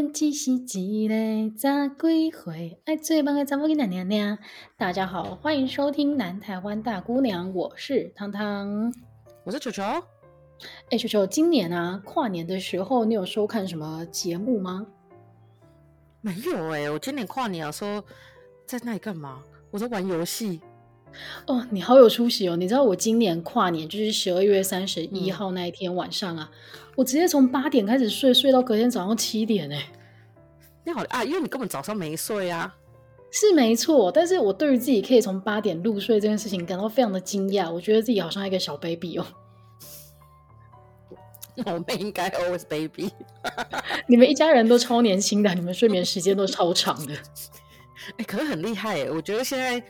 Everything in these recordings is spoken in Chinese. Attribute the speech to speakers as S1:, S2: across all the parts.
S1: 阮只是一个十几岁爱做梦的查某囡仔娘娘。大家好，欢迎收听《南台湾大姑娘》，我是汤汤，
S2: 我是球球。
S1: 哎，球球，今年啊，跨年的时候，你有收看什么节目吗？
S2: 没有哎、欸，我今年跨年的时候在那里干嘛？我在玩游戏。
S1: 哦，你好有出息哦！你知道我今年跨年就是十二月三十一号那一天晚上啊，嗯、我直接从八点开始睡，睡到隔天早上七点哎。
S2: 你好啊，因为你根本早上没睡啊。
S1: 是没错，但是我对于自己可以从八点入睡这件事情感到非常的惊讶，我觉得自己好像一个小 baby 哦。
S2: 我们应该 always baby。
S1: 你们一家人都超年轻的，你们睡眠时间都超长的。
S2: 哎、欸，可是很厉害哎！我觉得现在。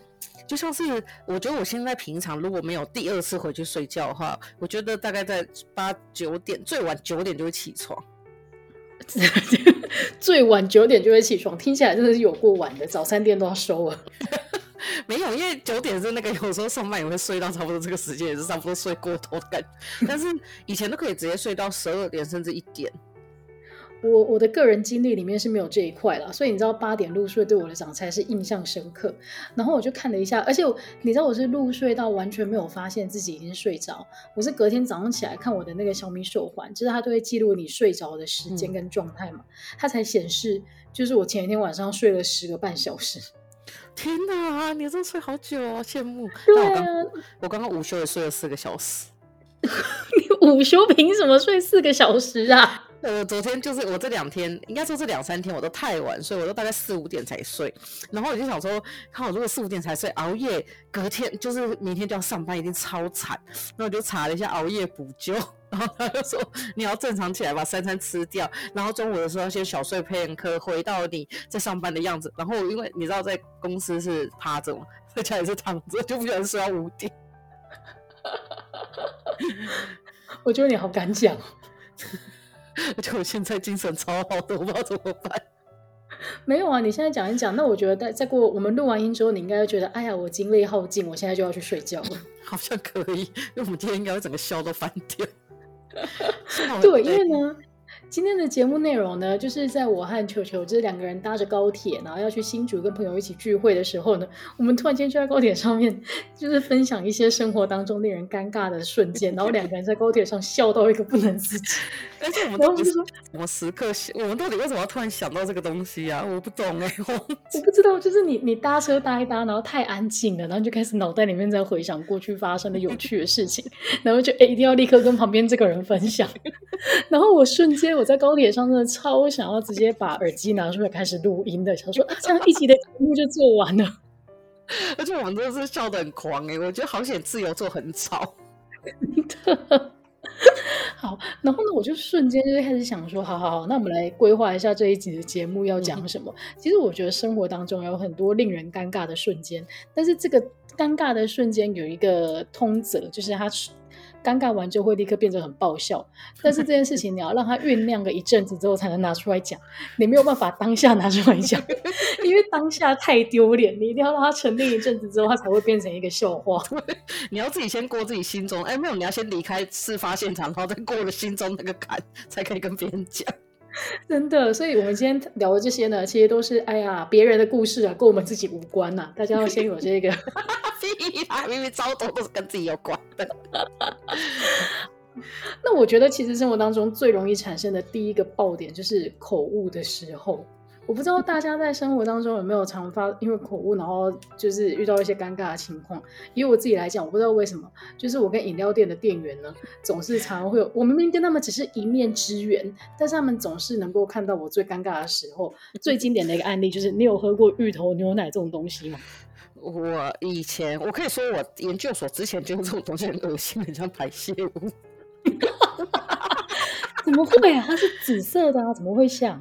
S2: 就像是，我觉得我现在平常如果没有第二次回去睡觉的话，我觉得大概在八九点，最晚九点就会起床。
S1: 最晚九点就会起床，听起来真的是有过晚的，早餐店都要收了。
S2: 没有，因为九点是那个有时候上班也会睡到差不多这个时间，也是差不多睡过头的感觉。但是以前都可以直接睡到十二点甚至一点。
S1: 我我的个人经历里面是没有这一块啦，所以你知道八点入睡对我的长才是印象深刻。然后我就看了一下，而且你知道我是入睡到完全没有发现自己已经睡着，我是隔天早上起来看我的那个小米手环，就是它都会记录你睡着的时间跟状态嘛，嗯、它才显示就是我前一天晚上睡了十个半小时。
S2: 天哪，你这睡好久哦，羡慕。
S1: 对啊，
S2: 我刚刚午休也睡了四个小时。
S1: 你 午休凭什么睡四个小时啊？
S2: 我昨天就是我这两天，应该说这两三天我都太晚睡，我都大概四五点才睡。然后我就想说，看我如果四五点才睡，熬夜隔天就是明天就要上班，一定超惨。那我就查了一下熬夜补救，然后他就说你要正常起来把三餐吃掉，然后中午的时候先小睡片刻，回到你在上班的样子。然后因为你知道在公司是趴着嘛，在家里是躺着，就不想睡到五点。
S1: 我觉得你好敢讲。
S2: 而且我现在精神超好的，我不知道怎么办。
S1: 没有啊，你现在讲一讲，那我觉得再再过我们录完音之后，你应该会觉得，哎呀，我精力耗尽，我现在就要去睡觉了。
S2: 好像可以，因为我们今天应该会整个笑都翻掉。
S1: 对，因为呢。今天的节目内容呢，就是在我和球球这两个人搭着高铁，然后要去新竹跟朋友一起聚会的时候呢，我们突然间就在高铁上面，就是分享一些生活当中令人尴尬的瞬间，然后两个人在高铁上笑到一个不能自己。
S2: 而且我们都不是说什么时刻，我们到底为什么要突然想到这个东西啊？我不懂哎、欸，我
S1: 我不知道，就是你你搭车搭一搭，然后太安静了，然后就开始脑袋里面在回想过去发生的有趣的事情，然后就哎一定要立刻跟旁边这个人分享，然后我瞬间。我在高铁上真的超想要直接把耳机拿出来开始录音的，想说啊，这样一集的节目就做完了。
S2: 而且我们真的是笑得很狂哎，我觉得好险自由座很吵。
S1: 好，然后呢，我就瞬间就开始想说，好好好，那我们来规划一下这一集的节目要讲什么。嗯、其实我觉得生活当中有很多令人尴尬的瞬间，但是这个尴尬的瞬间有一个通则，就是它。尴尬完就会立刻变得很爆笑，但是这件事情你要让他酝酿个一阵子之后才能拿出来讲，你没有办法当下拿出来讲，因为当下太丢脸，你一定要让他沉淀一阵子之后，他才会变成一个笑话。
S2: 你要自己先过自己心中，哎，没有，你要先离开事发现场，然后再过了心中那个坎，才可以跟别人讲。
S1: 真的，所以我们今天聊的这些呢，其实都是哎呀别人的故事啊，跟我们自己无关呐、啊。大家要先有这个，
S2: 明明超多都是跟自己有关的。
S1: 那我觉得，其实生活当中最容易产生的第一个爆点，就是口误的时候。我不知道大家在生活当中有没有常发因为口误，然后就是遇到一些尴尬的情况。以我自己来讲，我不知道为什么，就是我跟饮料店的店员呢，总是常常会有，我明明跟他们只是一面之缘，但是他们总是能够看到我最尴尬的时候。最经典的一个案例就是，你有喝过芋头牛奶这种东西吗？
S2: 我以前，我可以说我研究所之前觉得这种东西很恶心，很像排泄物。
S1: 怎么会啊？它是紫色的啊，怎么会像？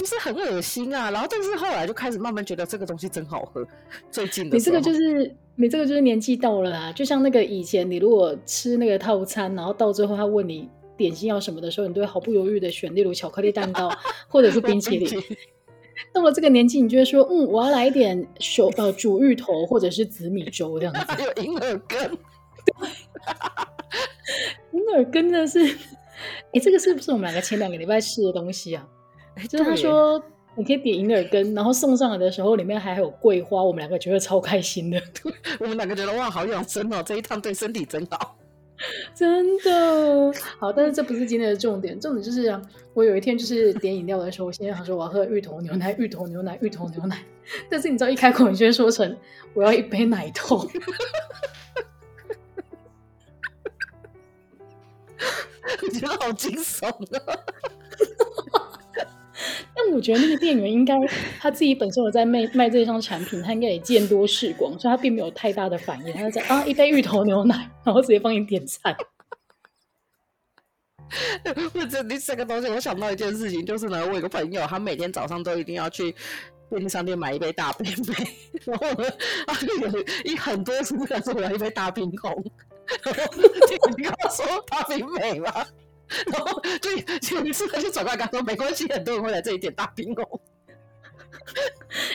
S2: 就是很恶心啊，然后但是后来就开始慢慢觉得这个东西真好喝。最近的，
S1: 你这个就是你这个就是年纪到了啊，就像那个以前你如果吃那个套餐，然后到最后他问你点心要什么的时候，你都会毫不犹豫的选，例如巧克力蛋糕 或者是冰淇淋。到了这个年纪，你就会说，嗯，我要来一点手 呃煮芋头或者是紫米粥这样子。
S2: 还有银耳羹，
S1: 银耳羹真的是，哎，这个是不是我们两个前两个礼拜吃的东西啊？就是他说你可以点银耳羹，然后送上来的时候里面还有桂花，我们两个觉得超开心的。
S2: 我们两个觉得哇，好养生哦，这一趟对身体真好。
S1: 真的好，但是这不是今天的重点，重点就是啊，我有一天就是点饮料的时候，我心想说我要喝芋头牛奶，芋头牛奶，芋头牛奶。但是你知道一开口你就会说成我要一杯奶头，
S2: 我觉得好惊悚啊！
S1: 但我觉得那个店员应该他自己本身有在卖卖这一项产品，他应该也见多识广，所以他并没有太大的反应。他就讲啊，一杯芋头牛奶，然后直接帮你点菜。
S2: 或者你这个东西，我想到一件事情，就是呢，我有个朋友，他每天早上都一定要去便利商店买一杯大冰杯，然后呢，他就有一很多次他说我要一杯大冰红，你跟他说大冰美吗？然后就有一次他就转过来跟他说没关系，很多人会来这里点大冰哦。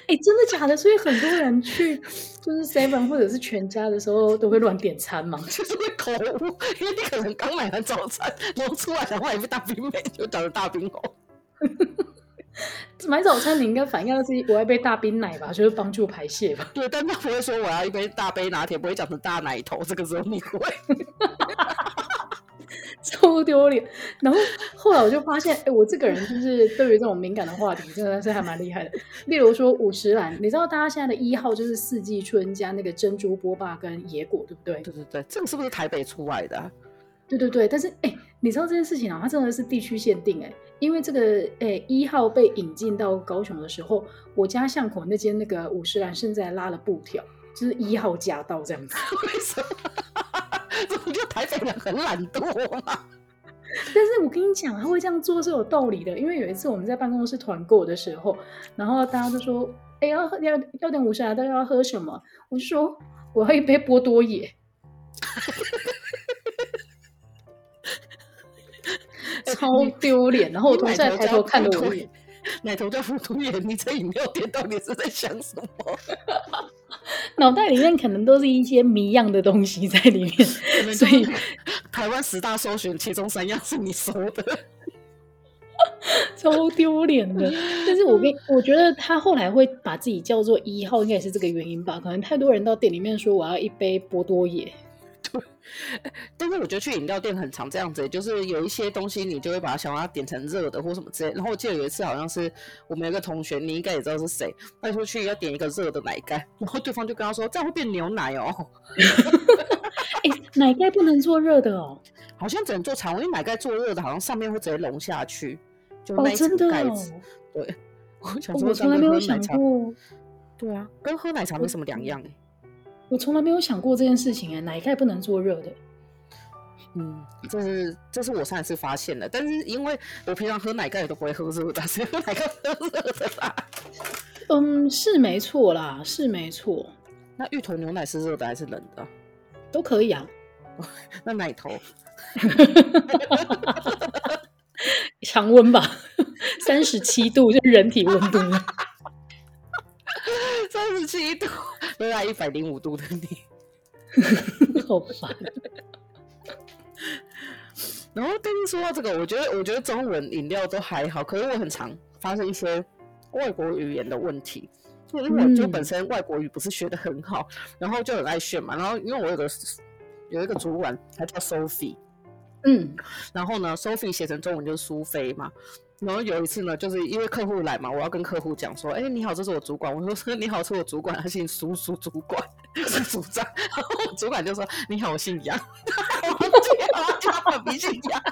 S1: 哎，真的假的？所以很多人去就是 Seven 或者是全家的时候都会乱点餐嘛，
S2: 就是会口误，因为你可能刚买完早餐，然后出来的话一杯大冰美就找了大冰哦。
S1: 买早餐你应该反应要自己我要一杯大冰奶吧，就是帮助排泄吧。
S2: 对，但他不会说我要一杯大杯拿铁，不会讲成大奶头，这个时候你会。
S1: 超丢脸！然后后来我就发现，哎，我这个人就是对于这种敏感的话题，真的是还蛮厉害的。例如说五十岚，你知道大家现在的一号就是四季春加那个珍珠波霸跟野果，对不对？
S2: 对对对，这个是不是台北出来的啊？
S1: 对对对，但是哎，你知道这件事情啊，它真的是地区限定哎，因为这个哎一号被引进到高雄的时候，我家巷口那间那个五十岚甚至还拉了布条，就是一号驾到这样子。
S2: 为什么？我觉得台北人很懒惰嘛，
S1: 但是我跟你讲，他会这样做是有道理的。因为有一次我们在办公室团购的时候，然后大家就说：“哎、欸，要喝要要点五十岚，大家要喝什么？”我就说：“我要一杯波多野。”超丢脸。然后我同事还抬头看着我一眼，
S2: 奶头叫富都野，你这饮料店到底是在想什么？
S1: 脑袋里面可能都是一些谜样的东西在里面，所以
S2: 台湾十大搜寻其中三样是你搜的，
S1: 超丢脸的。但是我跟我觉得他后来会把自己叫做一号，应该也是这个原因吧？可能太多人到店里面说我要一杯波多野。
S2: 但是我觉得去饮料店很常这样子，就是有一些东西你就会把它想把它点成热的或什么之类。然后我记得有一次好像是我们有个同学，你应该也知道是谁，他说去要点一个热的奶盖，然后对方就跟他说这样会变牛奶哦。
S1: 哎、欸，奶盖不能做热的哦，
S2: 好像只能做常温，因为奶盖做热的，好像上面会直接融下去，就那一层盖子。哦、对，我想说我从来没有想过。对啊，跟喝奶茶没什么两样哎。
S1: 我从来没有想过这件事情哎，奶盖不能做热的。
S2: 嗯，这是这是我上一次发现的，但是因为我平常喝奶盖也都不会喝热的，所以喝奶盖喝热的啦。
S1: 嗯，是没错啦，是没错。
S2: 那芋头牛奶是热的还是冷的？
S1: 都可以啊。
S2: 那奶头？
S1: 常温吧，三十七度就是人体温度。
S2: 三十七度。都在一百零五度的你，
S1: 好烦。
S2: 然后跟你说到这个，我觉得我觉得中文饮料都还好，可是我很常发生一些外国语言的问题，因为我就本身外国语不是学的很好，嗯、然后就很爱炫嘛。然后因为我有个有一个主管，他叫 Sophie，嗯，然后呢，Sophie 写成中文就是苏菲嘛。然后有一次呢，就是因为客户来嘛，我要跟客户讲说：“哎，你好，这是我主管。”我说：“ 你好，是我主管，他姓苏，苏主管是组长。”然后主管就说：“你好，我姓杨。”我记得他本名姓杨。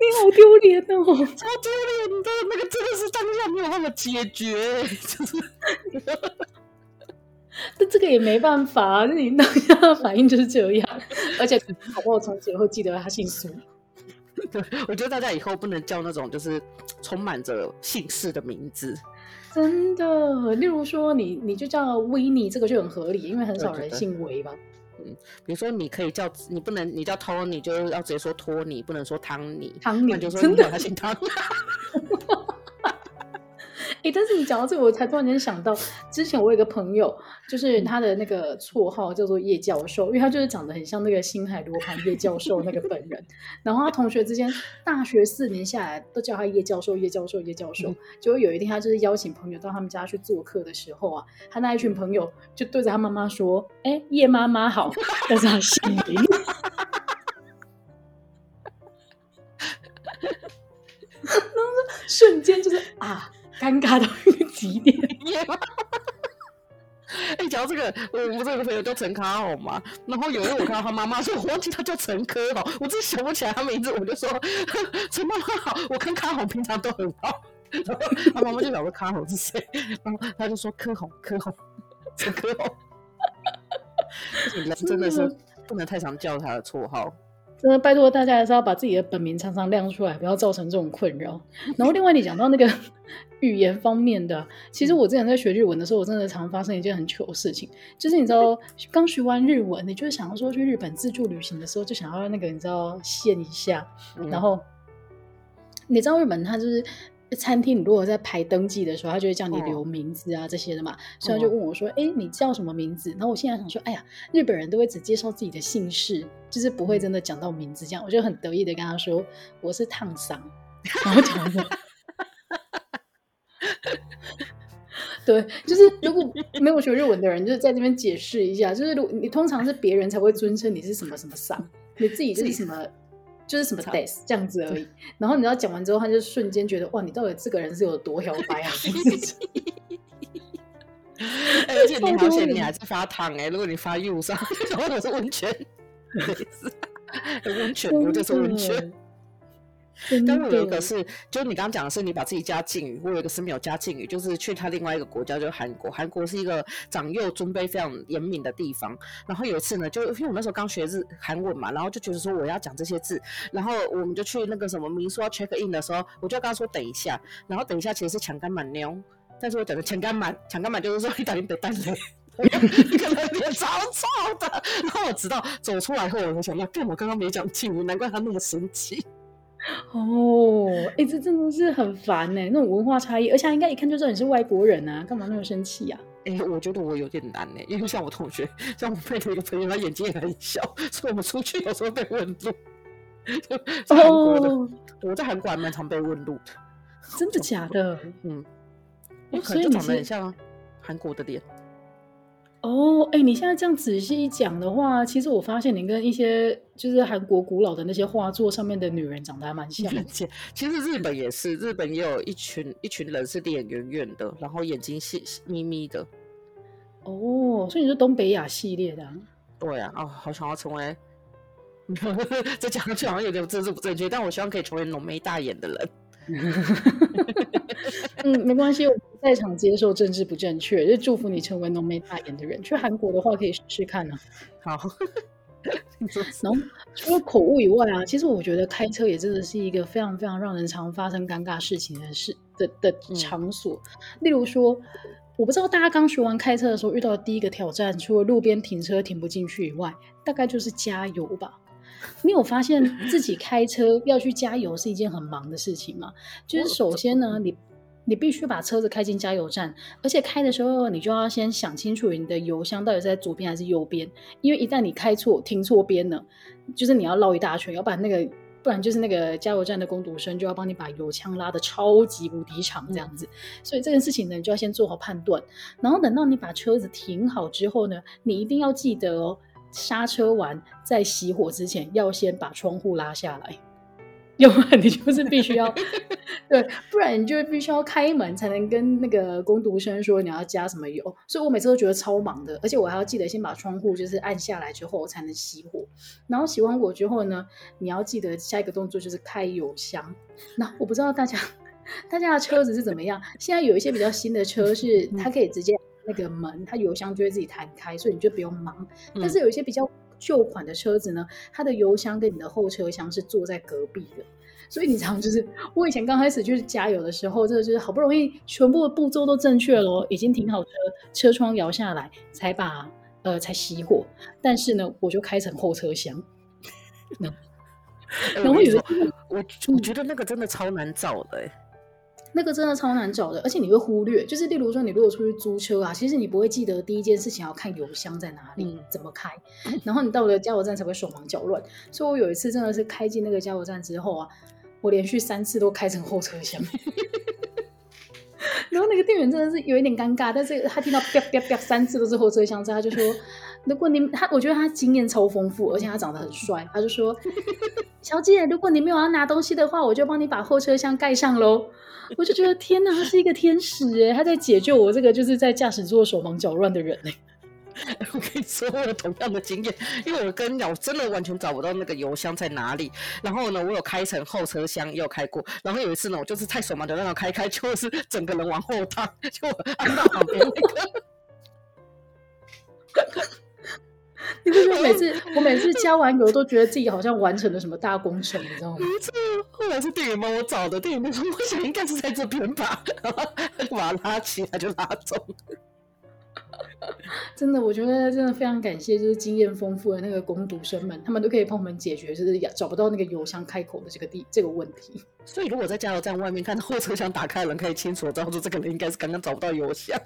S1: 你好丢脸哦，
S2: 超丢脸的，那个真的是当下没有办法解决，就是。
S1: 但这个也没办法，那你当下的反应就是这样，而且好不好从此以后记得他姓苏。
S2: 对，我觉得大家以后不能叫那种就是充满着姓氏的名字，
S1: 真的。例如说你，你你就叫维尼，这个就很合理，因为很少人姓维吧。
S2: 嗯，比如说你可以叫你不能，你叫托尼，就是要直接说托尼，不能说汤尼。
S1: 汤尼
S2: 就说你他姓汤。
S1: 哎，但是你讲到这个，我才突然间想到，之前我有一个朋友，就是他的那个绰号叫做叶教授，因为他就是长得很像那个星海罗盘叶教授那个本人。然后他同学之间，大学四年下来都叫他叶教授、叶教授、叶教授。结果有一天，他就是邀请朋友到他们家去做客的时候啊，他那一群朋友就对着他妈妈说：“哎，叶妈妈好。”但是他心里。瞬间就是啊，尴尬到一个极点。
S2: 哎，讲到这个，我我这个朋友叫陈卡好嘛，然后有一天我看到他妈妈说，我忘记他叫陈科好，我真想不起来他名字，我就说 陈妈妈好，我跟卡好平常都很好。然 后他妈妈就想说卡好是谁，然后他就说科好科好陈科好。人真的是不能太常叫他的绰号。
S1: 真的拜托大家还是要把自己的本名常常亮出来，不要造成这种困扰。然后另外你讲到那个 语言方面的，其实我之前在学日文的时候，我真的常发生一件很糗的事情，就是你知道刚学完日文，你就是想要说去日本自助旅行的时候，就想要那个你知道现一下，然后你知道日本它就是。餐厅，你如果在排登记的时候，他就会叫你留名字啊、哦、这些的嘛，所以他就问我说：“哎、哦，你叫什么名字？”然后我现在想说：“哎呀，日本人都会只介绍自己的姓氏，就是不会真的讲到名字这样。”我就很得意的跟他说：“我是烫桑。”然后讲着，对，就是如果没有学日文的人，就是在这边解释一下，就是如你通常是别人才会尊称你是什么什么桑，你自己是什么。就是什么 days 这样子而已，然后你知道讲完之后，他就瞬间觉得哇，你到底这个人是有多摇摆啊！
S2: 而且你好险，你还在发烫哎，如果你发 U 上，然 后我是温泉，温泉，我就是温泉。但我有一个是，就是你刚刚讲的是，你把自己加敬语。我有一个是没有加敬语，就是去他另外一个国家，就是韩国。韩国是一个长幼尊卑非常严明的地方。然后有一次呢，就因为我那时候刚学日韩文嘛，然后就觉得说我要讲这些字，然后我们就去那个什么民宿要 check in 的时候，我就跟他说等一下，然后等一下其实是抢干满妞，但是我讲的抢干满，抢干满就是说你等于得单雷，可能脸超臭的。然后我直到走出来后，我就想，那对我刚刚没讲敬语，难怪他那么生气。
S1: 哦，哎、欸，这真的是很烦呢，那种文化差异，而且他应该一看就知道你是外国人啊，干嘛那么生气呀？
S2: 哎、欸，我觉得我有点难呢，因为像我同学，像我妹的一个朋友，他眼睛也很小，所以我们出去有时候被问路。哦，的我在韩国还蛮常被问路的，
S1: 真的假的？
S2: 嗯，我可能就长得很像韩国的脸。
S1: 哦，哎，你现在这样仔细一讲的话，其实我发现你跟一些就是韩国古老的那些画作上面的女人长得还蛮像的。
S2: 其实日本也是，日本也有一群一群人是脸圆圆的，然后眼睛细眯眯的。
S1: 哦，所以你是东北亚系列的啊？
S2: 对啊，哦，好想要成为，这讲上去好像有点政治不正确，但我希望可以成为浓眉大眼的人。
S1: 嗯，没关系，我在场接受政治不正确，就祝福你成为浓眉大眼的人。去韩国的话，可以试试看呢、
S2: 啊。好，
S1: 然后除了口误以外啊，其实我觉得开车也真的是一个非常非常让人常发生尴尬事情的事的的场所。嗯、例如说，我不知道大家刚学完开车的时候遇到的第一个挑战，除了路边停车停不进去以外，大概就是加油吧。你有发现自己开车要去加油是一件很忙的事情吗？就是首先呢，你你必须把车子开进加油站，而且开的时候你就要先想清楚你的油箱到底是在左边还是右边，因为一旦你开错停错边了，就是你要绕一大圈，要把那个不然就是那个加油站的工读生就要帮你把油枪拉的超级无敌长这样子，所以这件事情呢，你就要先做好判断，然后等到你把车子停好之后呢，你一定要记得哦。刹车完，在熄火之前，要先把窗户拉下来，要不然你就是必须要 对，不然你就必须要开门才能跟那个工读生说你要加什么油。所以我每次都觉得超忙的，而且我还要记得先把窗户就是按下来之后才能熄火。然后熄完火之后呢，你要记得下一个动作就是开油箱。那我不知道大家 大家的车子是怎么样，现在有一些比较新的车是它可以直接。那个门，它油箱就会自己弹开，所以你就不用忙。但是有一些比较旧款的车子呢，它的油箱跟你的后车厢是坐在隔壁的，所以你常常就是我以前刚开始就是加油的时候，这个就是好不容易全部的步骤都正确了，已经停好车，车窗摇下来才把呃才熄火，但是呢，我就开成后车厢。然后有一次，
S2: 我我觉得那个真的超难找的，
S1: 那个真的超难找的，而且你会忽略，就是例如说你如果出去租车啊，其实你不会记得第一件事情要看油箱在哪里，嗯、怎么开，然后你到了加油站才会手忙脚乱。所以我有一次真的是开进那个加油站之后啊，我连续三次都开成后车厢，然后那个店员真的是有一点尴尬，但是他听到啪啪啪三次都是后车厢之后，他就说。如果你他，我觉得他经验超丰富，而且他长得很帅。他就说：“小姐，如果你没有要拿东西的话，我就帮你把后车厢盖上喽。”我就觉得天哪，他是一个天使哎，他在解救我这个就是在驾驶座手忙脚乱的人哎。
S2: 我跟你说，我有同样的经验，因为我跟你讲，我真的完全找不到那个油箱在哪里。然后呢，我有开成后车厢，也有开过。然后有一次呢，我就是太手忙脚乱，开开就是整个人往后躺，就按到旁边那个。
S1: 你不觉得每次我每次加完油都觉得自己好像完成了什么大工程，你知道吗？
S2: 没错，后来是店员帮我找的，店员说我想应该是在这边吧，然后他就把它拉起来就拉走了。
S1: 真的，我觉得真的非常感谢，就是经验丰富的那个工读生们，他们都可以帮我们解决，就是找不到那个油箱开口的这个地这个问题。
S2: 所以如果在加油站外面看到后车厢打开的人，可以清楚的知道说这个人应该是刚刚找不到油箱。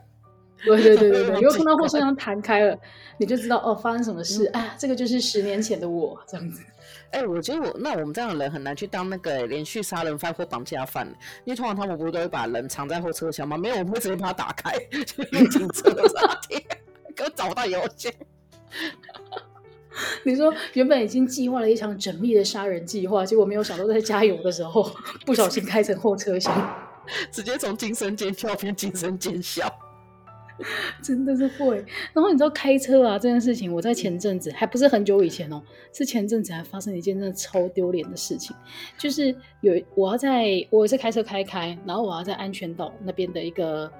S1: 对对对对对，如果看到后车厢弹开了，你就知道哦，发生什么事。啊，这个就是十年前的我这样子。
S2: 哎、欸，我觉得我那我们这样的人很难去当那个连续杀人犯或绑架犯，因为通常他们不是都会把人藏在后车厢吗？没有，我们会直接把它打开，就用警车刹车，给我找到邮件。
S1: 你说原本已经计划了一场缜密的杀人计划，结果没有想到在加油的时候不小心开成后车厢，
S2: 直接从惊声尖叫变惊声尖笑。
S1: 真的是会，然后你知道开车啊这件事情，我在前阵子还不是很久以前哦，是前阵子还发生一件真的超丢脸的事情，就是有我要在我也是开车开开，然后我要在安全岛那边的一个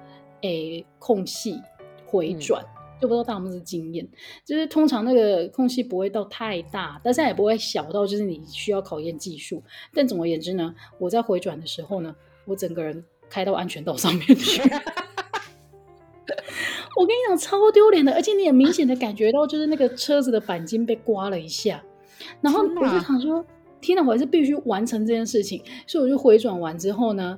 S1: 诶空隙回转，嗯、就不知道大家有没有经验，就是通常那个空隙不会到太大，但是也不会小到就是你需要考验技术，但总而言之呢，我在回转的时候呢，我整个人开到安全岛上面去。我跟你讲，超丢脸的，而且你也明显的感觉到，就是那个车子的钣金被刮了一下。然后我就想说，天哪，我还是必须完成这件事情。所以我就回转完之后呢，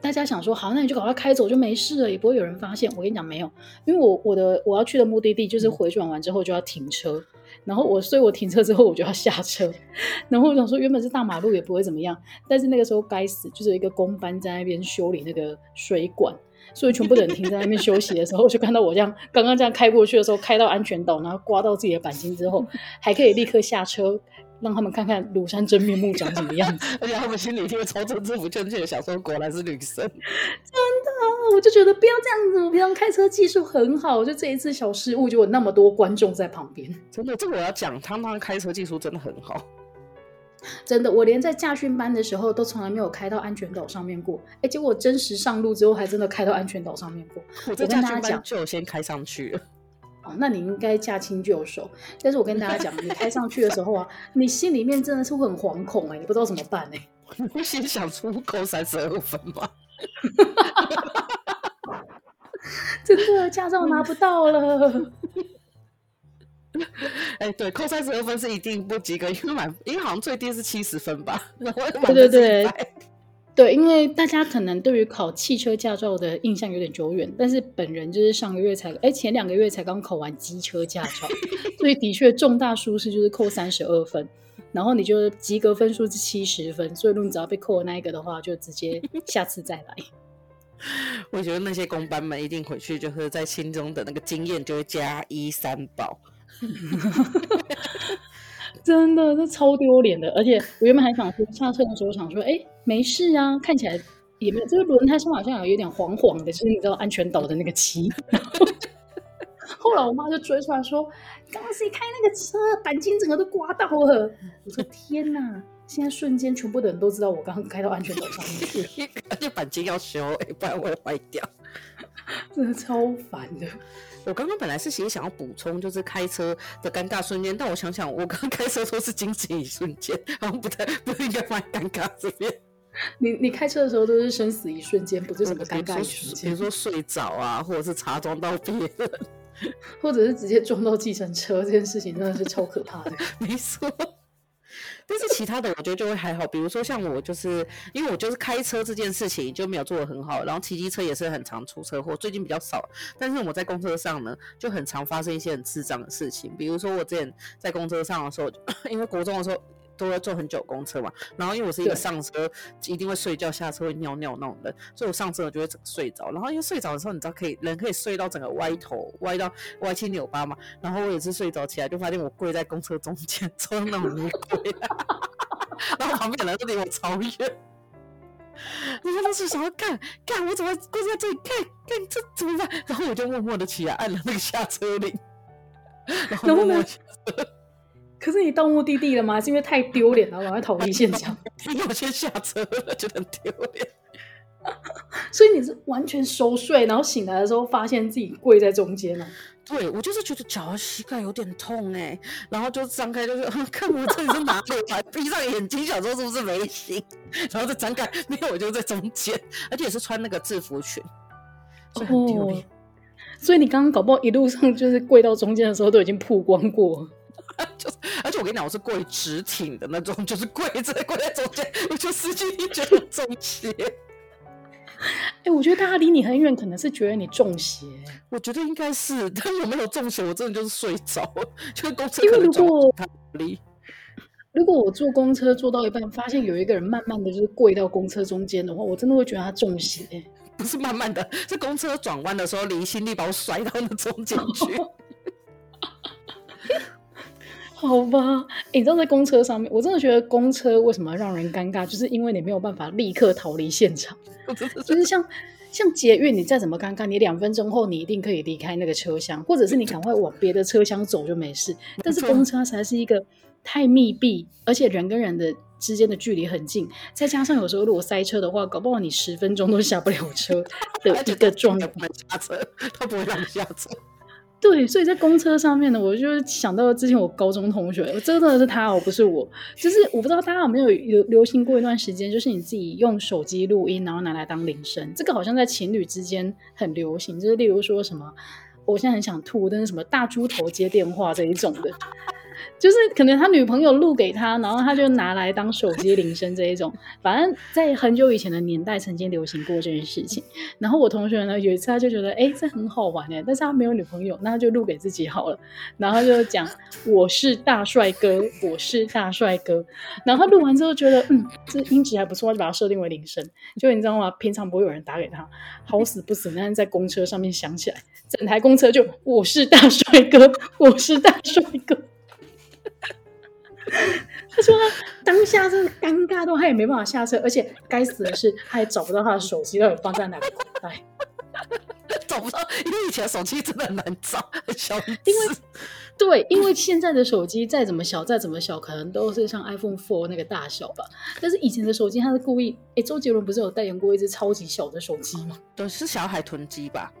S1: 大家想说，好，那你就赶快开走就没事了，也不会有人发现。我跟你讲，没有，因为我我的我要去的目的地就是回转完之后就要停车，然后我所以我停车之后我就要下车。然后我想说，原本是大马路也不会怎么样，但是那个时候该死，就是有一个工班在那边修理那个水管。所以全部的人停在那边休息的时候，就看到我这样刚刚这样开过去的时候，开到安全岛，然后刮到自己的钣金之后，还可以立刻下车，让他们看看庐山真面目长什么样子。
S2: 而且他们心里就会超政治不正确的想说，果然是女生。真
S1: 的，我就觉得不要这样子。我平常开车技术很好，就这一次小失误，就有那么多观众在旁边。
S2: 真的，这个我要讲，他们开车技术真的很好。
S1: 真的，我连在驾训班的时候都从来没有开到安全岛上面过。哎，结果真实上路之后，还真的开到安全岛上面过。
S2: 我在驾训班就先开上去了。
S1: 哦，那你应该驾轻就熟。但是我跟大家讲，你开上去的时候啊，你心里面真的是会很惶恐哎，你不知道怎么办哎。
S2: 你会先想出扣三十二分吗？
S1: 真的，驾照拿不到了。
S2: 哎、欸，对，扣三十二分是一定不及格，因为满，因为好像最低是七十分吧。
S1: 对对对，对，因为大家可能对于考汽车驾照的印象有点久远，但是本人就是上个月才，哎、欸，前两个月才刚考完机车驾照，所以的确重大疏失就是扣三十二分，然后你就及格分数是七十分，所以如果你只要被扣了那一个的话，就直接下次再来。
S2: 我觉得那些工班们一定回去就是在心中的那个经验就会加一三宝。
S1: 真的，那超丢脸的。而且我原本还想说，下车的时候想说，哎、欸，没事啊，看起来也没有。这个轮胎上好像有有点黄黄的，就是你知道安全岛的那个漆。后来我妈就追出来说，刚刚谁开那个车，钣金整个都刮到了。我说天哪！现在瞬间全部的人都知道我刚刚开到安全岛上面去，
S2: 而且钣金要修，不然会坏掉。
S1: 真的超烦的。
S2: 我刚刚本来是其实想要补充，就是开车的尴尬瞬间，但我想想，我刚刚开车都是惊喜一瞬间，好像不太不应该放尴尬这边。
S1: 你你开车的时候都是生死一瞬间，不是什么尴尬一瞬间。
S2: 比如说睡着啊，或者是擦撞到别人，
S1: 或者是直接撞到计程车，这件事情真的是超可怕的。
S2: 没错。但是其他的我觉得就会还好，比如说像我就是因为我就是开车这件事情就没有做的很好，然后骑机车也是很常出车祸，最近比较少。但是我在公车上呢，就很常发生一些很智障的事情，比如说我之前在公车上的时候，因为国中的时候。都要坐很久公车嘛，然后因为我是一个上车一定会睡觉，下车会尿尿那种人，所以我上车我就会整个睡着。然后因为睡着的时候，你知道可以人可以睡到整个歪头，歪到歪七扭八嘛。然后我也是睡着起来，就发现我跪在公车中间，超那种乌龟，然后旁边的人都离我超远。你们当时想要看，看我怎么跪在这里看，看这怎么办？然后我就默默的起来按了那个下车铃，然后默默下车。
S1: 可是你到目的地了吗？是因为太丢脸了，赶快逃离
S2: 现场。我先下车了，就很丢脸。
S1: 所以你是完全熟睡，然后醒来的时候发现自己跪在中间了。
S2: 对，我就是觉得脚和膝盖有点痛哎、欸，然后就张开就是 看我这里是哪里，还闭上眼睛想说是不是没醒，然后再张开，没有，我就在中间，而且也是穿那个制服裙，所以很丢脸。哦、
S1: 所以你刚刚搞不好一路上就是跪到中间的时候都已经曝光
S2: 过。我跟你讲，我是跪直挺的那种，就是跪着跪在中间，我就失去一觉得中邪。
S1: 哎、欸，我觉得大家离你很远，可能是觉得你中邪。
S2: 我觉得应该是，但是我没有中邪，我真的就是睡着了。就是公车，
S1: 因为如果如果我坐公车坐到一半，发现有一个人慢慢的就是跪到公车中间的话，我真的会觉得他中邪。
S2: 不是慢慢的，是公车转弯的时候离心力把我甩到那中间去。
S1: 好吧，欸，你知道在公车上面，我真的觉得公车为什么让人尴尬，就是因为你没有办法立刻逃离现场。就是像像捷运，你再怎么尴尬，你两分钟后你一定可以离开那个车厢，或者是你赶快往别的车厢走就没事。但是公车才是一个太密闭，而且人跟人的之间的距离很近，再加上有时候如果塞车的话，搞不好你十分钟都下不了车的 一个状态。
S2: 下车，他不会让你下车。
S1: 对，所以在公车上面呢，我就想到之前我高中同学，真的是他哦，不是我。就是我不知道大家有没有流流行过一段时间，就是你自己用手机录音，然后拿来当铃声。这个好像在情侣之间很流行，就是例如说什么，我现在很想吐，但是什么大猪头接电话这一种的。就是可能他女朋友录给他，然后他就拿来当手机铃声这一种。反正，在很久以前的年代，曾经流行过这件事情。然后我同学呢，有一次他就觉得，哎，这很好玩哎，但是他没有女朋友，那他就录给自己好了。然后就讲我是大帅哥，我是大帅哥。然后录完之后觉得，嗯，这音质还不错，就把它设定为铃声。就你知道吗？平常不会有人打给他，好死不死，但是在公车上面响起来，整台公车就我是大帅哥，我是大帅哥。他说他当下真的尴尬到他也没办法下车，而且该死的是他也找不到他的手机到底放在哪个口袋，
S2: 找不到，因为以前手机真的很难找，很小。
S1: 因为对，因为现在的手机再怎么小再怎么小，可能都是像 iPhone Four 那个大小吧。但是以前的手机他是故意，哎，周杰伦不是有代言过一只超级小的手机吗？
S2: 都是小海豚机吧。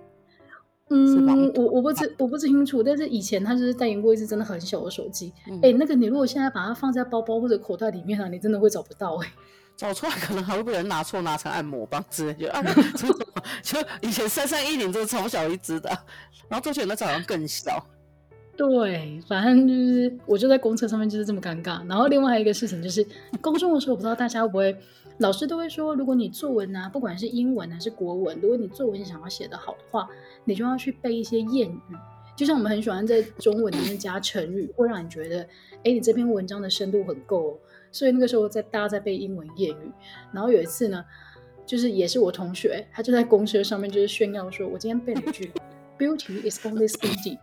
S1: 嗯，我我不知我不清楚，但是以前他就是代言过一只真的很小的手机。哎、嗯欸，那个你如果现在把它放在包包或者口袋里面啊，你真的会找不到哎、欸。
S2: 找出来可能还会被人拿错，拿成按摩棒之类的。就 以前三三一零就是超小一只的，然后周杰伦那好像更小。
S1: 对，反正就是我就在公车上面就是这么尴尬。然后另外一个事情就是，高中的时候不知道大家会不会。老师都会说，如果你作文啊，不管是英文还是国文，如果你作文想要写得好的话，你就要去背一些谚语。就像我们很喜欢在中文里面加成语，会让你觉得，哎，你这篇文章的深度很够哦。所以那个时候在大家在背英文谚语，然后有一次呢，就是也是我同学，他就在公车上面就是炫耀说，我今天背了一句，Beauty is only skin deep，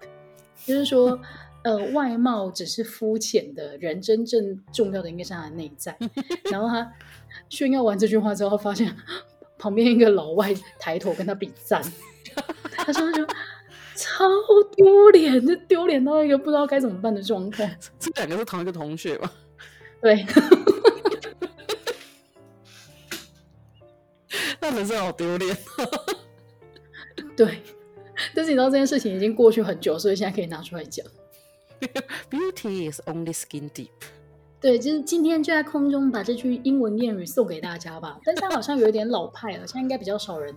S1: 就是说。呃，外貌只是肤浅的，人真正重要的应该是他的内在。然后他炫耀完这句话之后，发现旁边一个老外抬头跟他比赞，他说他就超丢脸，就丢脸到一个不知道该怎么办的状态。
S2: 这两个是同一个同学吗？
S1: 对，
S2: 那人生好丢脸。
S1: 对，但是你知道这件事情已经过去很久，所以现在可以拿出来讲。
S2: Beauty is only skin deep。
S1: 对，就是今天就在空中把这句英文谚语送给大家吧。但是它好像有点老派了，现在应该比较少人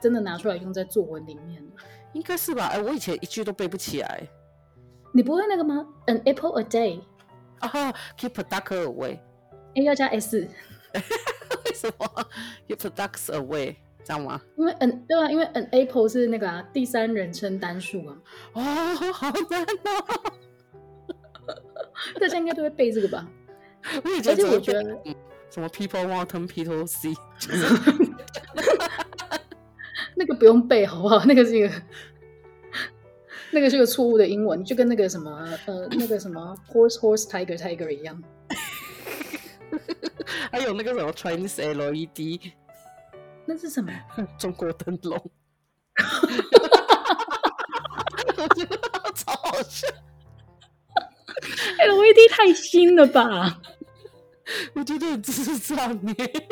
S1: 真的拿出来用在作文里面了。
S2: 应该是吧？哎，我以前一句都背不起来。
S1: 你不会那个吗？An apple a day。
S2: 啊，Keep a duck away。
S1: A 要加 S，
S2: 为什么？It products away，这样吗？
S1: 因为 an 对啊，因为 an apple 是那个、啊、第三人称单数啊。
S2: 哦，好难哦！
S1: 大家应该都会背这个吧？
S2: 我也觉得，
S1: 而且我觉得
S2: 什么 people want turn people see，
S1: 那个不用背好不好？那个是一个。那个是个错误的英文，就跟那个什么呃，那个什么 horse horse tiger tiger 一样。
S2: 还有那个什么 Chinese LED，
S1: 那是什么？
S2: 中国灯笼。我觉得超好笑。
S1: LED 太新了吧？
S2: 我觉得很智障耶。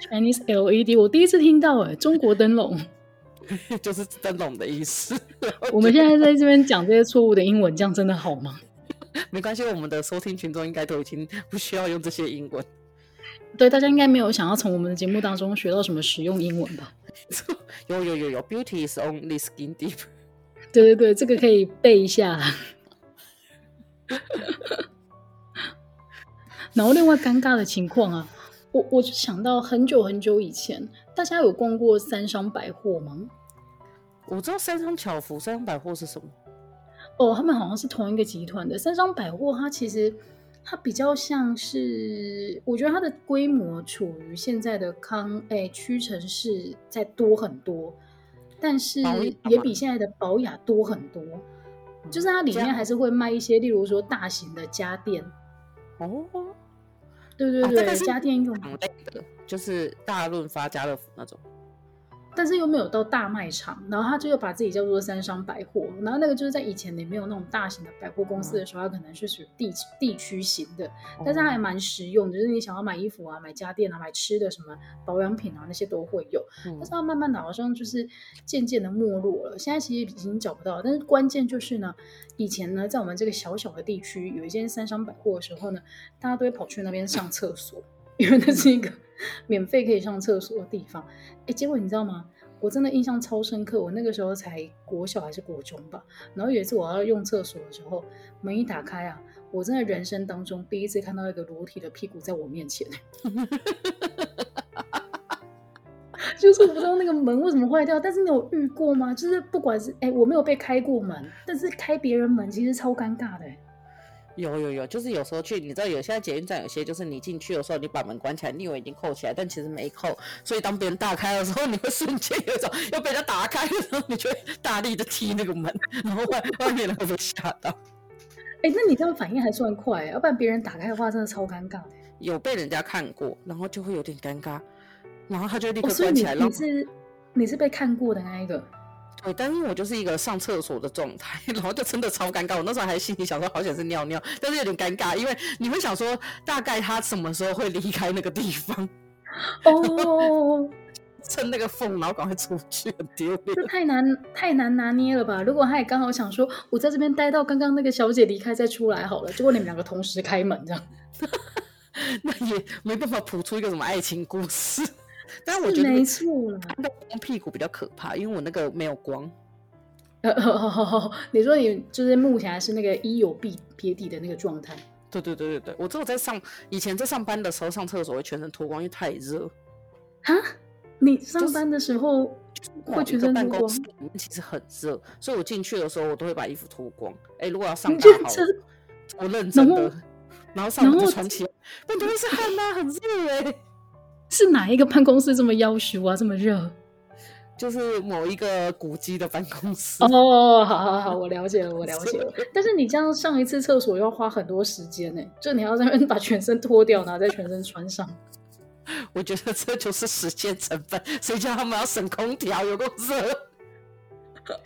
S1: Chinese LED，我第一次听到哎，中国灯笼。
S2: 就是灯笼的意思。
S1: 我们现在在这边讲这些错误的英文，这样真的好吗？
S2: 没关系，我们的收听群众应该都已经不需要用这些英文。
S1: 对，大家应该没有想要从我们的节目当中学到什么实用英文吧？
S2: 有有有有，Beauty is only skin deep。
S1: 对对对，这个可以背一下。然后另外尴尬的情况啊，我我就想到很久很久以前，大家有逛过三商百货吗？
S2: 我知道三商巧福，三商百货是什么？
S1: 哦，他们好像是同一个集团的。三商百货，它其实它比较像是，我觉得它的规模处于现在的康诶屈臣氏再多很多，但是也比现在的宝雅多很多。就是它里面还是会卖一些，例如说大型的家电。哦，对对对，啊、家电用的，
S2: 就是大润发、家乐福那种。
S1: 但是又没有到大卖场，然后他就又把自己叫做三商百货，然后那个就是在以前你没有那种大型的百货公司的时候，它可能是属于地地区型的，但是它还蛮实用的，就是你想要买衣服啊、买家电啊、买吃的什么保养品啊那些都会有。但是它慢慢的好像就是渐渐的没落了，现在其实已经找不到。但是关键就是呢，以前呢在我们这个小小的地区有一间三商百货的时候呢，大家都会跑去那边上厕所，因为那是一个。免费可以上厕所的地方，哎，结果你知道吗？我真的印象超深刻。我那个时候才国小还是国中吧，然后有一次我要用厕所的时候，门一打开啊，我真的人生当中第一次看到一个裸体的屁股在我面前。就是我不知道那个门为什么坏掉，但是你有遇过吗？就是不管是哎，我没有被开过门，但是开别人门其实超尴尬的。
S2: 有有有，就是有时候去，你知道有现在捷运站有些，就是你进去的时候，你把门关起来，你以为已经扣起来，但其实没扣，所以当别人大开的时候，你会瞬间有种要被他打开的时候，你就会大力的踢那个门，然后外外面人会被吓到。
S1: 哎、欸，那你这样反应还算快，要不然别人打开的话，真的超尴尬的。
S2: 有被人家看过，然后就会有点尴尬，然后他就立刻关起来了。
S1: 哦、你，你是你是被看过的那一个。
S2: 对，但因为我就是一个上厕所的状态，然后就真的超尴尬。我那时候还心里想说，好想是尿尿，但是有点尴尬，因为你会想说，大概他什么时候会离开那个地方？哦，趁那个缝，然后赶快出去，很丢脸。
S1: 这太难太难拿捏了吧？如果他也刚好想说，我在这边待到刚刚那个小姐离开再出来好了，结果你们两个同时开门这样，
S2: 那也没办法谱出一个什么爱情故事。但我觉得
S1: 没错了，
S2: 那光屁股比较可怕，因为我那个没有光。
S1: 呃，你说你就是目前还是那个衣有蔽别底的那个状态？
S2: 对对对对对，我只有在上以前在上班的时候上厕所会全身脱光，因为太热。
S1: 哈？你上班的时候会全身脱光？就是、
S2: 办公室其实很热，所以我进去的时候我都会把衣服脱光。哎、欸，如果要上大号，我认真的，然后，然后上班就穿起来，但都是汗呐、啊，很热哎、欸。
S1: 是哪一个办公室这么要求啊？这么热？
S2: 就是某一个古迹的办公室。
S1: 哦，好好好，我了解了，我了解了。但是你这样上一次厕所要花很多时间呢，就你要在那边把全身脱掉，然后再全身穿上。
S2: 我觉得这就是时间成本，谁叫他们要省空调，有够热。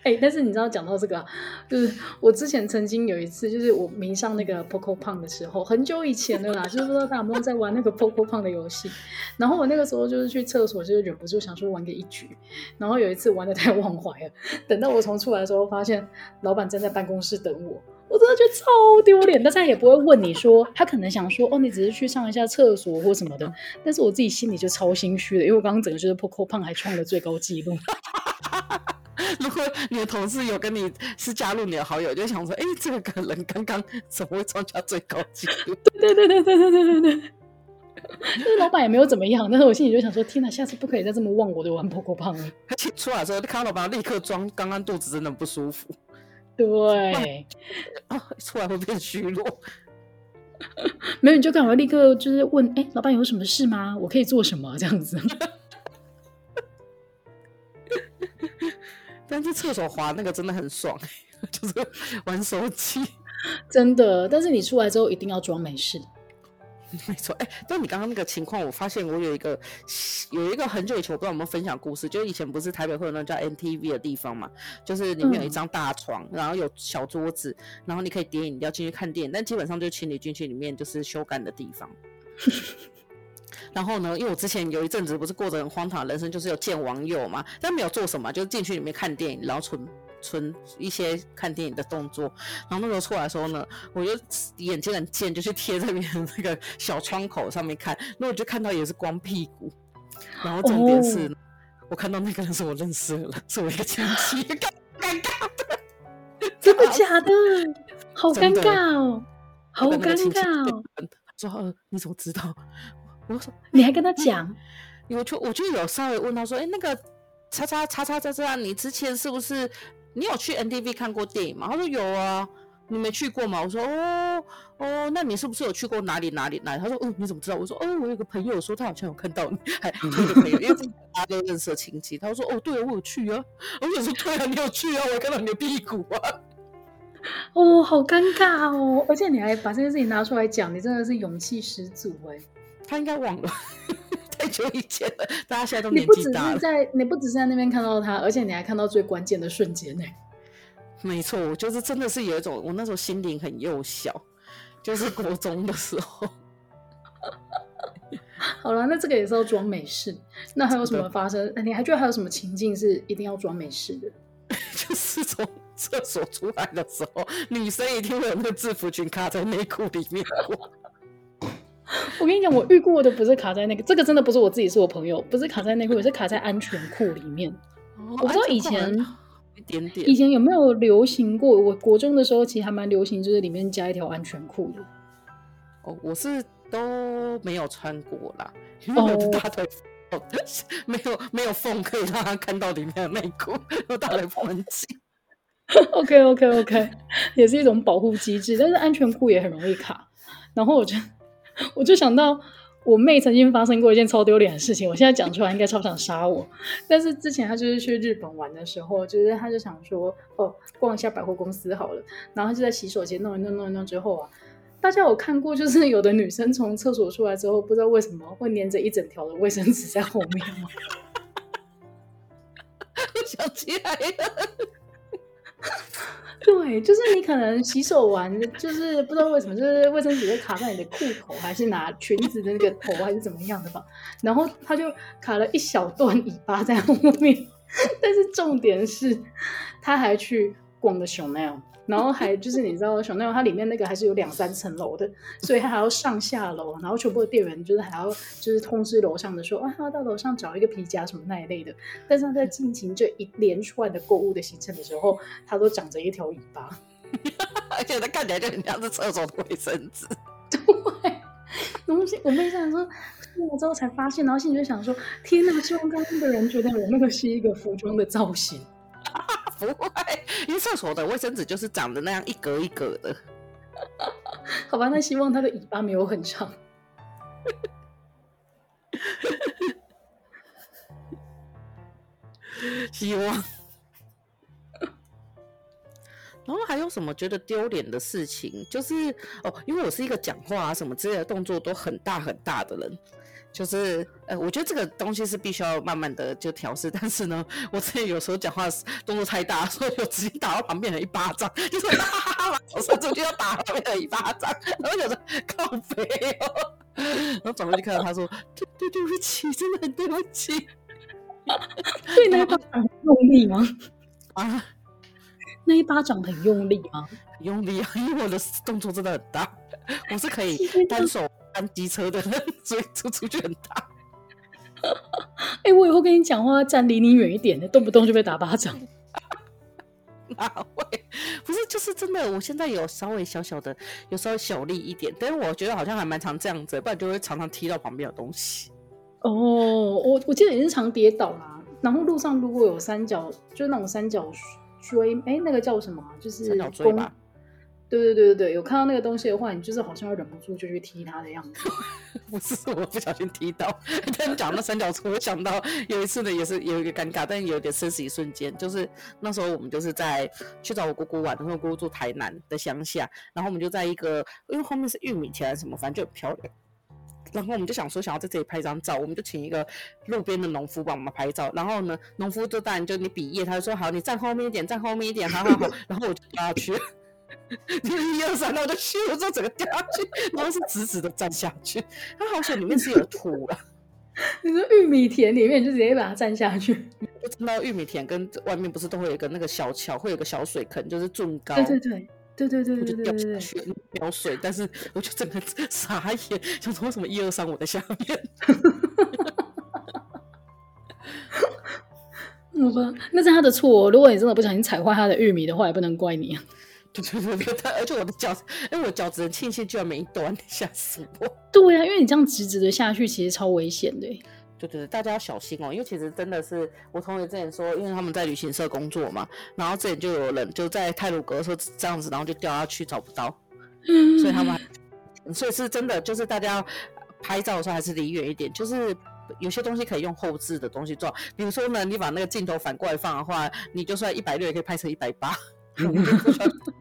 S1: 哎、但是你知道讲到这个、啊，就是我之前曾经有一次，就是我迷上那个 Poco Pong 的时候，很久以前的啦，就是不知道大家有没有在玩那个 Poco Pong 的游戏。然后我那个时候就是去厕所，就是忍不住想说玩个一局。然后有一次玩得太忘怀了，等到我从出来的时候，发现老板站在办公室等我，我真的觉得超丢脸。但是他也不会问你说，他可能想说，哦，你只是去上一下厕所或什么的。但是我自己心里就超心虚的，因为我刚刚整个就是 Poco Pong 还创了最高纪录。
S2: 如果你的同事有跟你是加入你的好友，就想说，哎、欸，这个人刚刚怎么会创下最高
S1: 纪录？对对对对对对对对。老板也没有怎么样，但是我心里就想说：天哪，下次不可以再这么忘我的玩婆婆胖了。
S2: 而且出来的时候，看到老板立刻装刚刚肚子真的不舒服。
S1: 对，
S2: 啊，出来会变虚弱。
S1: 没有，你就赶快立刻就是问：哎、欸，老板有什么事吗？我可以做什么？这样子。
S2: 但是厕所滑那个真的很爽，就是玩手机，
S1: 真的。但是你出来之后一定要装没事。
S2: 没错，哎、欸，但你刚刚那个情况，我发现我有一个 有一个很久以前我不知道有没有分享故事，就是以前不是台北会有那种叫 MTV 的地方嘛，就是里面有一张大床，嗯、然后有小桌子，然后你可以点饮料进去看电影，但基本上就请你进去里面就是修干的地方。然后呢，因为我之前有一阵子不是过着很荒唐的人生，就是有见网友嘛，但没有做什么，就是进去里面看电影，然后存存一些看电影的动作。然后那时候出来的时候呢，我就眼睛很贱，就去贴在别人那个小窗口上面看。那我就看到也是光屁股。然后重点是，哦、我看到那个人是我认识的人，是我一个亲戚，尴尬的，
S1: 真的假的？好尴尬哦，好尴尬哦。
S2: 说呃，你怎么知道？我说
S1: 你还跟他讲，
S2: 我就我就有稍微问他说，哎、欸，那个叉叉叉叉叉叉，你之前是不是你有去 NTV 看过电影吗？他说有啊，你没去过吗？我说哦哦，那你是不是有去过哪里哪里哪里？他说哦，你怎么知道？我说哦，我有个朋友说他好像有看到你，还有个朋友，因为大家都认识的亲戚。他说哦，对啊，我有去啊。我就说对啊，你有去啊，我看到你的屁股啊。
S1: 哦，好尴尬哦，而且你还把这件事情拿出来讲，你真的是勇气十足哎。
S2: 他应该忘了，太久以前了。大家现在都年纪大了。
S1: 你不只是在，你不只是在那边看到他，而且你还看到最关键的瞬间呢。
S2: 没错，我就是真的是有一种，我那时候心灵很幼小，就是国中的时候。
S1: 好了，那这个也是要装没事。那还有什么发生？你还觉得还有什么情境是一定要装美式的？
S2: 就是从厕所出来的时候，女生一定会有那个制服裙卡在内裤里面过。
S1: 我跟你讲，我遇过的不是卡在那个，这个真的不是我自己，是我朋友，不是卡在内裤，也是卡在安全裤里面。哦、我不知道以前
S2: 一点点，
S1: 以前有没有流行过？我国中的时候其实还蛮流行，就是里面加一条安全裤的。
S2: 哦，我是都没有穿过啦，因为我的大腿、哦、没有没有缝可以让他看到里面的内裤，我大腿缝很紧。
S1: OK OK OK，也是一种保护机制，但是安全裤也很容易卡。然后我就。我就想到我妹曾经发生过一件超丢脸的事情，我现在讲出来应该超想杀我。但是之前她就是去日本玩的时候，就是她就想说，哦，逛一下百货公司好了，然后就在洗手间弄一弄弄一弄之后啊，大家有看过，就是有的女生从厕所出来之后，不知道为什么会粘着一整条的卫生纸在后面吗？
S2: 我想起来了。
S1: 对，就是你可能洗手完，就是不知道为什么，就是卫生纸会卡在你的裤头，还是拿裙子的那个头，还是怎么样的吧？然后他就卡了一小段尾巴在后面，但是重点是，他还去逛了 Chanel。然后还就是你知道小 Chanel 它里面那个还是有两三层楼的，所以它还要上下楼，然后全部的店员就是还要就是通知楼上的说啊，他要到楼上找一个皮夹什么那一类的。但是他在进行这一连串的购物的行程的时候，他都长着一条尾巴，
S2: 而且他看起来就很像是厕所的卫生纸。
S1: 对，然后我妹想说，看了之后才发现，然后心里就想说，天哪！希望刚刚的人觉得我那个是一个服装的造型。
S2: 不会，因为厕所的卫生纸就是长得那样一格一格的。
S1: 好吧，那希望它的尾巴没有很长。
S2: 希望。然后还有什么觉得丢脸的事情？就是哦，因为我是一个讲话啊什么之类的动作都很大很大的人。就是呃，我觉得这个东西是必须要慢慢的就调试，但是呢，我之前有时候讲话动作太大，所以我直接打到旁边人一巴掌，就是哈哈哈哈，我伸出去要打旁边人一巴掌，然后有的靠北哦，然后转过去看到他说，对对对不起，真的很对不起。
S1: 对那一巴掌很用力吗？
S2: 啊，
S1: 那一巴掌很用力吗？
S2: 很用力啊，因为我的动作真的很大，我是可以单手。开机车的人，所以出出去很大。
S1: 哎、欸，我以后跟你讲话，站离你远一点的，动不动就被打巴掌。
S2: 哪会？不是，就是真的。我现在有稍微小小的，有稍微小力一点，但是我觉得好像还蛮常这样子，不然就会常常踢到旁边的东西。
S1: 哦，我我记得也是常跌倒啦。然后路上如果有三角，就是那种三角锥，哎，那个叫什么？就是
S2: 三角锥吧。
S1: 对对对对对，有看到那个东西的话，你就是好像忍不住就去踢它的样子。
S2: 不是我不小心踢到，但讲到三角锥，我想到有一次呢，也是有一个尴尬，但有点生死一瞬间。就是那时候我们就是在去找我姑姑玩，然后我姑姑住台南的乡下，然后我们就在一个，因为后面是玉米田什么，反正就很漂亮。然后我们就想说，想要在这里拍张照，我们就请一个路边的农夫帮我们拍照。然后呢，农夫就当然就你比耶，他就说好，你站后面一点，站后面一点，好好好。然后我就掉下去。就一二三，我就去，我整个掉下去，然后是直直的站下去。它好像里面是有土啊。
S1: 你说玉米田里面就直接把它站下去。
S2: 我看到玉米田跟外面不是都会有一个那个小桥，会有一个小水坑，就是重高。
S1: 对对对对对
S2: 对对对对。舀水，但是我就整个傻眼，想说为什么一二三我在下面。
S1: 我说，那是他的错。如果你真的不小心踩坏他的玉米的话，也不能怪你。
S2: 对对对对，而且我的脚，哎，我脚趾的庆幸居然没一断，吓死我！
S1: 对啊，因为你这样直直的下去，其实超危险的。
S2: 对对对，大家要小心哦，因为其实真的是我同学之前说，因为他们在旅行社工作嘛，然后之前就有人就在泰鲁阁的时候这样子，然后就掉下去找不到，嗯，所以他们还，所以是真的，就是大家拍照的时候还是离远一点，就是有些东西可以用后置的东西做，比如说呢，你把那个镜头反过来放的话，你就算一百六也可以拍成一百八。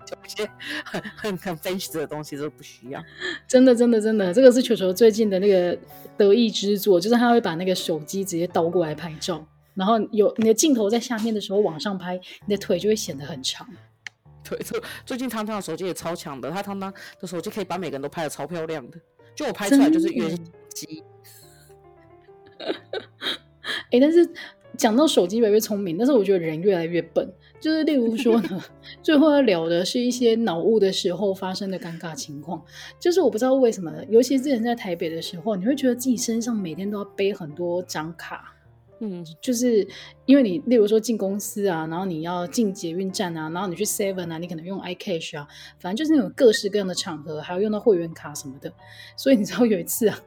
S2: 有些很很很 fancy 的东西都不需要，
S1: 真的真的真的，这个是球球最近的那个得意之作，就是他会把那个手机直接倒过来拍照，然后有你的镜头在下面的时候往上拍，你的腿就会显得很长。
S2: 对，这最近汤汤的手机也超强的，他汤汤的手机可以把每个人都拍的超漂亮的，就我拍出来就是原机。
S1: 哎、欸，但是讲到手机越来越聪明，但是我觉得人越来越笨。就是例如说呢，最后要聊的是一些脑雾的时候发生的尴尬情况。就是我不知道为什么，尤其之前在台北的时候，你会觉得自己身上每天都要背很多张卡。嗯，就是因为你例如说进公司啊，然后你要进捷运站啊，然后你去 Seven 啊，你可能用 iCash 啊，反正就是那种各式各样的场合，还要用到会员卡什么的。所以你知道有一次啊，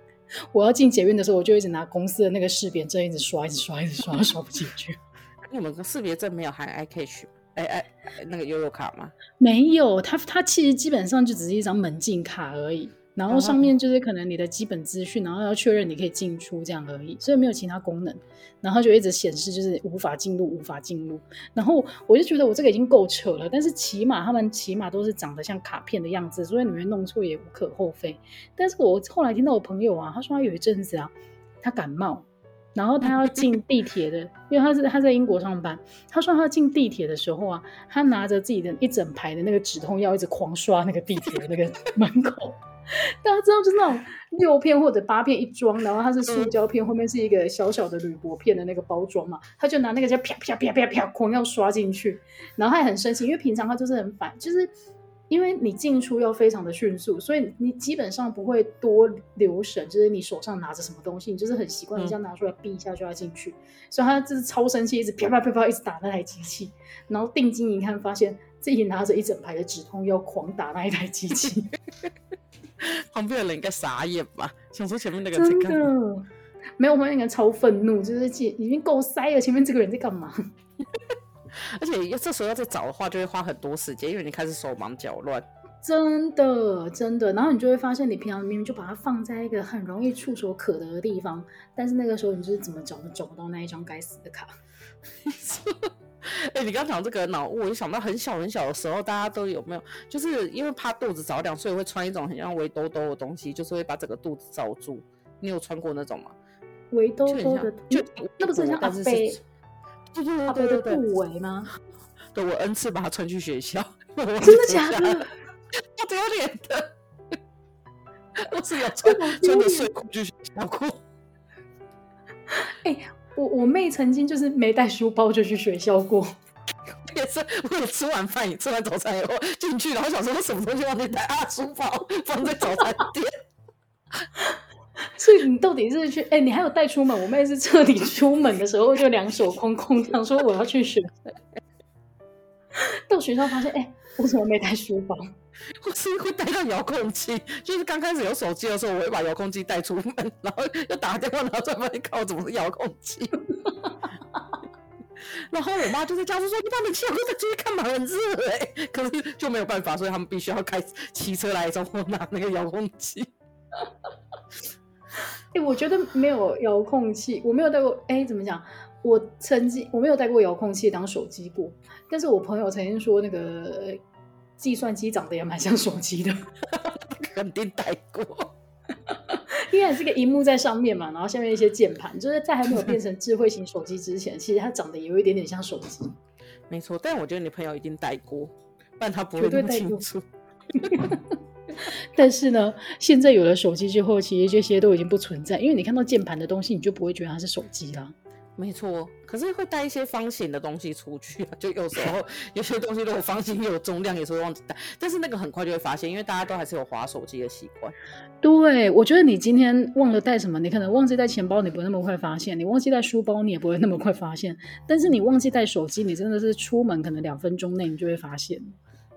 S1: 我要进捷运的时候，我就一直拿公司的那个识别证一直刷，一直刷，一直刷，刷不进去。
S2: 你们的识别证没有含 iCash，哎哎，那个悠游卡吗？
S1: 没有，它它其实基本上就只是一张门禁卡而已，然后上面就是可能你的基本资讯，然后要确认你可以进出这样而已，所以没有其他功能，然后就一直显示就是无法进入，无法进入。然后我就觉得我这个已经够扯了，但是起码他们起码都是长得像卡片的样子，所以你们弄错也无可厚非。但是我后来听到我朋友啊，他说他有一阵子啊，他感冒。然后他要进地铁的，因为他是他在英国上班。他说他进地铁的时候啊，他拿着自己的一整排的那个止痛药，一直狂刷那个地铁的那个 门口。大家知道，就是那种六片或者八片一装，然后它是塑胶片，后面是一个小小的铝箔片的那个包装嘛。他就拿那个叫啪啪啪啪啪狂要刷进去，然后他也很生气，因为平常他就是很烦，就是。因为你进出要非常的迅速，所以你基本上不会多留神，就是你手上拿着什么东西，你就是很习惯，你这样拿出来，哔一下就要进去。嗯、所以他就是超生气，一直啪啪啪啪一直打那台机器，然后定睛一看，发现自己拿着一整排的止痛药狂打那一台机器。
S2: 旁边的人应该傻眼吧？想说前面那个
S1: 真的没有，旁边那个超愤怒，就是已经够塞了，前面这个人在干嘛？
S2: 而且要这时候要再找的话，就会花很多时间，因为你开始手忙脚乱。
S1: 真的，真的。然后你就会发现，你平常明明就把它放在一个很容易触手可得的地方，但是那个时候你就是怎么找都找不到那一张该死的卡。
S2: 哎、欸，你刚讲这个脑雾，我就想到很小很小的时候，大家都有没有？就是因为怕肚子着凉，所以会穿一种很像围兜兜的东西，就是会把整个肚子罩住。你有穿过那种吗？
S1: 围兜兜的，就那不是像阿飞。对对对对对对，不围吗？
S2: 对，我 N 次把它穿去学校，
S1: 真的假的？
S2: 好丢脸的！我只有穿穿着睡裤去学校过。
S1: 哎、欸，我我妹曾经就是没带书包就去学校过，
S2: 也是我有吃完饭，吃完早餐以后进去，然后想说我什么东西忘记带啊？书包放在早餐店。
S1: 所以你到底是去？哎、欸，你还有带出门？我妹是彻底出门的时候就两手空空，想说我要去学。到学校发现，哎、欸，我怎么没带书包？
S2: 我是会带到遥控器，就是刚开始有手机的时候，我会把遥控器带出门，然后又打电话，然后再发现靠，怎么是遥控器？然后我妈就在家就说：“你把冷气开开，出去看嘛，很热哎。”可是就没有办法，所以他们必须要开骑车来找我拿那个遥控器。
S1: 哎、我觉得没有遥控器，我没有带过。哎、怎么讲？我曾经我没有带过遥控器当手机过，但是我朋友曾经说那个计算机长得也蛮像手机的，
S2: 肯定带过。
S1: 因为这个荧幕在上面嘛，然后下面一些键盘，就是在还没有变成智慧型手机之前，其实它长得也有一点点像手机。
S2: 没错，但我觉得你朋友一定带过，不然他不会那么清楚。
S1: 但是呢，现在有了手机之后，其实这些都已经不存在，因为你看到键盘的东西，你就不会觉得它是手机了。
S2: 没错，可是会带一些方形的东西出去啊，就有时候 有些东西如果方形又有重量，也是会忘记带。但是那个很快就会发现，因为大家都还是有滑手机的习惯。
S1: 对，我觉得你今天忘了带什么，你可能忘记带钱包，你不会那么快发现；你忘记带书包，你也不会那么快发现。但是你忘记带手机，你真的是出门可能两分钟内你就会发现。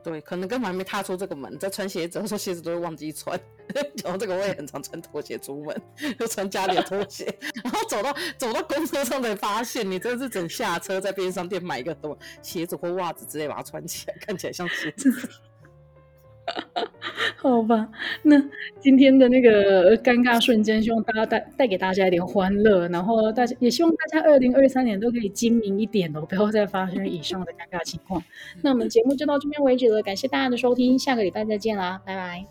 S2: 对，可能根本还没踏出这个门，在穿鞋子的时候，鞋子都会忘记穿。然后这个我也很常穿拖鞋出门，就穿家里的拖鞋，然后走到走到公车上才发现，你真的是整下车在便利商店买一个什么鞋子或袜子之类，把它穿起来，看起来像鞋子。
S1: 好吧，那今天的那个尴尬瞬间，希望大家带带给大家一点欢乐，然后大家也希望大家二零二三年都可以精明一点哦，不要再发生以上的尴尬情况。那我们节目就到这边为止了，感谢大家的收听，下个礼拜再见啦，拜拜，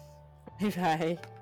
S2: 拜拜。